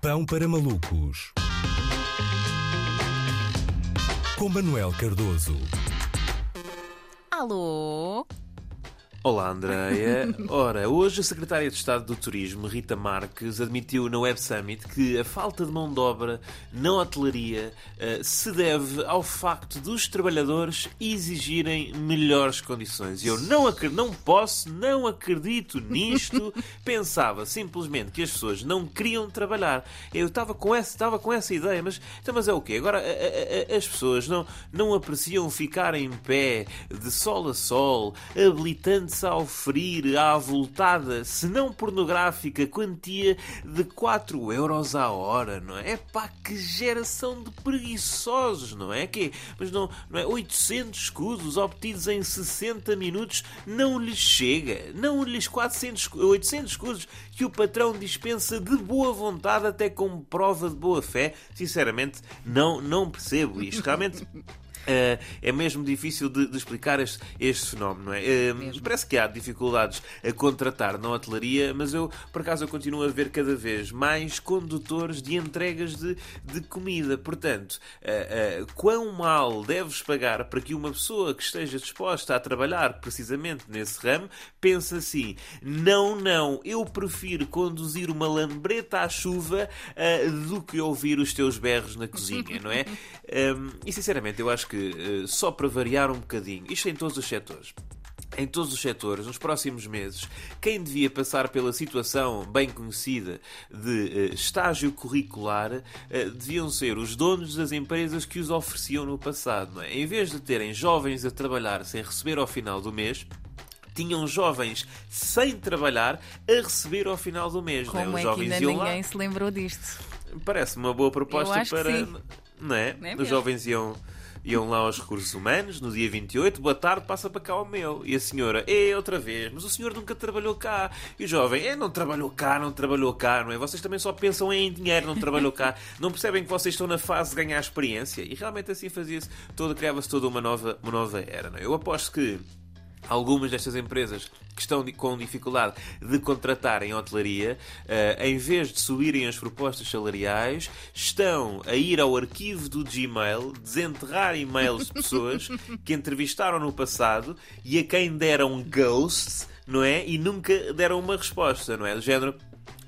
Pão para malucos. Com Manuel Cardoso. Alô? Olá, Andreia. Ora, hoje a Secretária de Estado do Turismo, Rita Marques, admitiu na Web Summit que a falta de mão de obra na hotelaria uh, se deve ao facto dos trabalhadores exigirem melhores condições. Eu não, acredito, não posso, não acredito nisto. Pensava simplesmente que as pessoas não queriam trabalhar. Eu estava com essa, estava com essa ideia, mas, então, mas é o quê? Agora, a, a, as pessoas não, não apreciam ficar em pé, de sol a sol, habilitando a oferir à avultada, se não pornográfica, quantia de 4 euros à hora, não? É pá, que geração de preguiçosos, não é? Que, mas não, não é? 800 escudos obtidos em 60 minutos não lhes chega. Não lhes 400, 800 escudos que o patrão dispensa de boa vontade até como prova de boa fé. Sinceramente, não, não percebo isto. Realmente Uh, é mesmo difícil de, de explicar este, este, fenómeno, não é? Uh, parece que há dificuldades a contratar na hotelaria, mas eu, por acaso, eu continuo a ver cada vez mais condutores de entregas de, de comida. Portanto, uh, quão mal deves pagar para que uma pessoa que esteja disposta a trabalhar precisamente nesse ramo pense assim: não, não, eu prefiro conduzir uma lambreta à chuva do que ouvir os teus berros na cozinha, não é? Um, e sinceramente, eu acho que, uh, só para variar um bocadinho, isto em todos os setores, em todos os setores, nos próximos meses, quem devia passar pela situação bem conhecida de uh, estágio curricular uh, deviam ser os donos das empresas que os ofereciam no passado. É? Em vez de terem jovens a trabalhar sem receber ao final do mês, tinham jovens sem trabalhar a receber ao final do mês. Como é? Os jovens que ainda ninguém lá... se lembrou disto? Parece uma boa proposta para. Não é? Não é Os jovens iam iam lá aos recursos humanos no dia 28, boa tarde, passa para cá o meu. E a senhora, é outra vez, mas o senhor nunca trabalhou cá. E o jovem, é, não trabalhou cá, não trabalhou cá, não é? Vocês também só pensam em dinheiro, não trabalhou cá. Não percebem que vocês estão na fase de ganhar experiência. E realmente assim fazia-se, criava-se toda uma nova, uma nova era, não é? Eu aposto que Algumas destas empresas que estão com dificuldade de contratar em hotelaria, uh, em vez de subirem as propostas salariais, estão a ir ao arquivo do Gmail, desenterrar e-mails de pessoas que entrevistaram no passado e a quem deram ghosts, não é? E nunca deram uma resposta, não é? Do género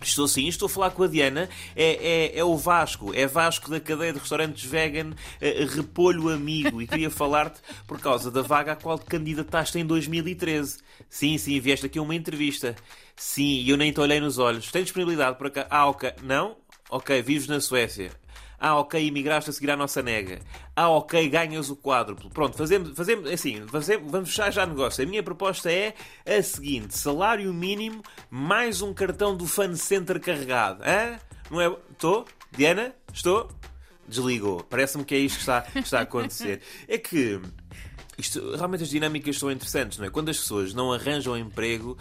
Estou sim, estou a falar com a Diana. É, é, é o Vasco, é Vasco da cadeia de restaurantes vegan uh, Repolho Amigo. E queria falar-te por causa da vaga à qual te candidataste em 2013. Sim, sim, vieste aqui uma entrevista. Sim, e eu nem te olhei nos olhos. Tem disponibilidade para cá? Ah, ok. Não? Ok, vives na Suécia. Ah, ok, imigraste a seguir à nossa nega. Ah, ok, ganhas o quádruplo. Pronto, fazemos, fazemos assim, fazemos, vamos fechar já negócio. A minha proposta é a seguinte: salário mínimo mais um cartão do Fan Center carregado. Hã? Não é? Estou? Diana? Estou? Desligou. Parece-me que é isto que está, que está a acontecer. É que isto, realmente as dinâmicas são interessantes, não é? Quando as pessoas não arranjam emprego,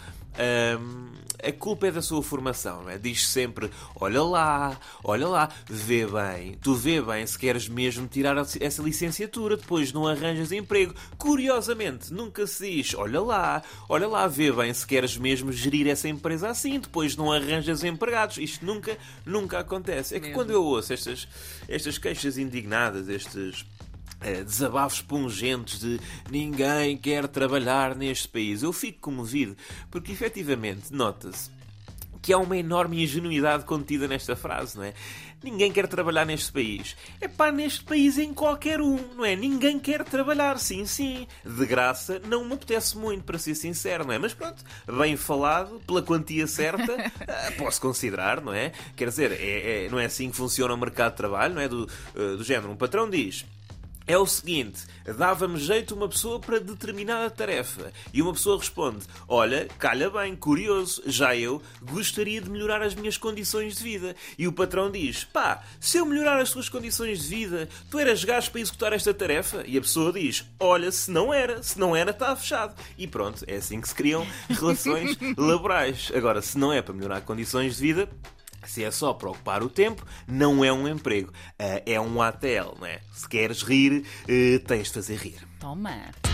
hum, a culpa é da sua formação, não é? Diz sempre: olha lá, olha lá, vê bem, tu vê bem se queres mesmo tirar essa licenciatura, depois não arranjas emprego. Curiosamente, nunca se diz: olha lá, olha lá, vê bem se queres mesmo gerir essa empresa assim, depois não arranjas empregados. Isto nunca, nunca acontece. É que quando eu ouço estas, estas queixas indignadas, estes desabafos pungentes de ninguém quer trabalhar neste país. Eu fico comovido, porque efetivamente nota-se que há uma enorme ingenuidade contida nesta frase, não é? Ninguém quer trabalhar neste país. É pá, neste país em qualquer um, não é? Ninguém quer trabalhar, sim, sim. De graça, não me apetece muito, para ser sincero, não é? Mas pronto, bem falado, pela quantia certa, eh, posso considerar, não é? Quer dizer, é, é, não é assim que funciona o mercado de trabalho, não é? Do, uh, do género, um patrão diz é o seguinte: dava-me jeito uma pessoa para determinada tarefa. E uma pessoa responde: Olha, calha bem, curioso, já eu gostaria de melhorar as minhas condições de vida. E o patrão diz: Pá, se eu melhorar as tuas condições de vida, tu eras gajo para executar esta tarefa? E a pessoa diz: Olha, se não era, se não era, está fechado. E pronto, é assim que se criam relações laborais. Agora, se não é para melhorar condições de vida, se é só para ocupar o tempo, não é um emprego, eh, é um ATL, não é? Se queres rir, eh, tens de fazer rir. Toma!